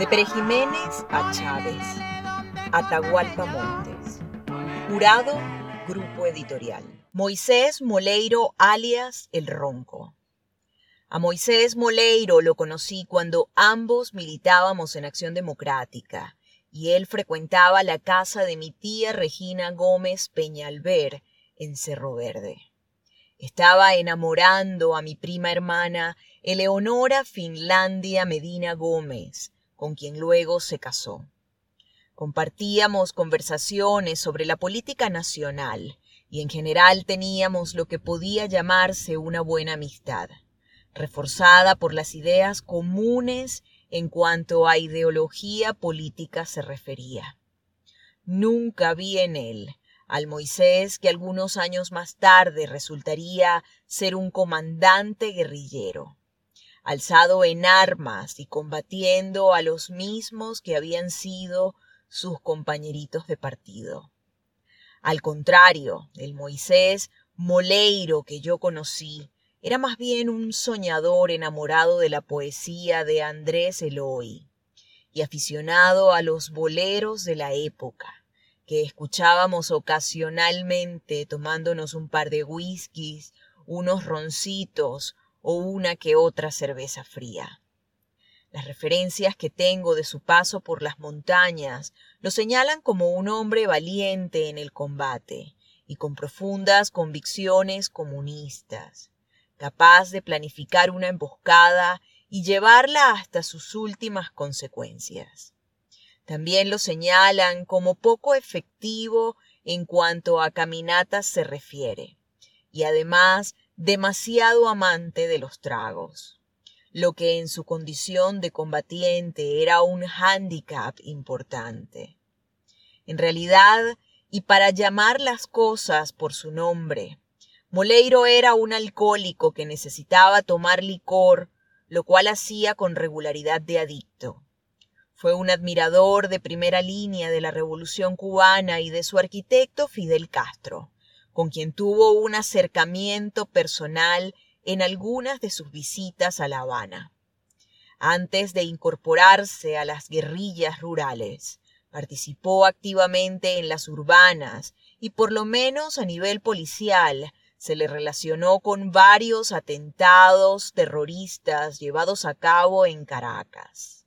De Pere Jiménez a Chávez, Atahualpa Montes. Jurado, Grupo Editorial. Moisés Moleiro alias El Ronco. A Moisés Moleiro lo conocí cuando ambos militábamos en Acción Democrática y él frecuentaba la casa de mi tía Regina Gómez Peñalver en Cerro Verde. Estaba enamorando a mi prima hermana Eleonora Finlandia Medina Gómez, con quien luego se casó. Compartíamos conversaciones sobre la política nacional y en general teníamos lo que podía llamarse una buena amistad, reforzada por las ideas comunes en cuanto a ideología política se refería. Nunca vi en él al Moisés que algunos años más tarde resultaría ser un comandante guerrillero alzado en armas y combatiendo a los mismos que habían sido sus compañeritos de partido. Al contrario, el Moisés Moleiro que yo conocí era más bien un soñador enamorado de la poesía de Andrés Eloy y aficionado a los boleros de la época, que escuchábamos ocasionalmente tomándonos un par de whiskies, unos roncitos o una que otra cerveza fría. Las referencias que tengo de su paso por las montañas lo señalan como un hombre valiente en el combate y con profundas convicciones comunistas, capaz de planificar una emboscada y llevarla hasta sus últimas consecuencias. También lo señalan como poco efectivo en cuanto a caminatas se refiere, y además demasiado amante de los tragos, lo que en su condición de combatiente era un hándicap importante. En realidad, y para llamar las cosas por su nombre, Moleiro era un alcohólico que necesitaba tomar licor, lo cual hacía con regularidad de adicto. Fue un admirador de primera línea de la Revolución cubana y de su arquitecto Fidel Castro, con quien tuvo un acercamiento personal en algunas de sus visitas a La Habana. Antes de incorporarse a las guerrillas rurales, participó activamente en las urbanas y por lo menos a nivel policial se le relacionó con varios atentados terroristas llevados a cabo en Caracas.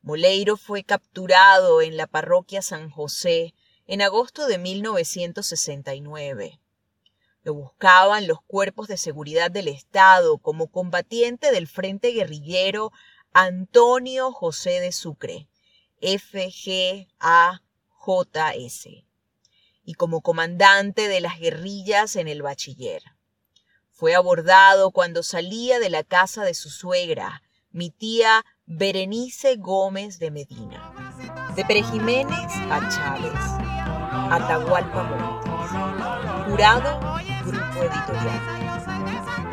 Moleiro fue capturado en la parroquia San José en agosto de 1969. Lo buscaban los cuerpos de seguridad del Estado como combatiente del Frente Guerrillero Antonio José de Sucre, FGAJS, y como comandante de las guerrillas en el bachiller. Fue abordado cuando salía de la casa de su suegra, mi tía Berenice Gómez de Medina. De Pere Jiménez a Chávez. Atahualpa Montes. Jurado, Grupo Editorial.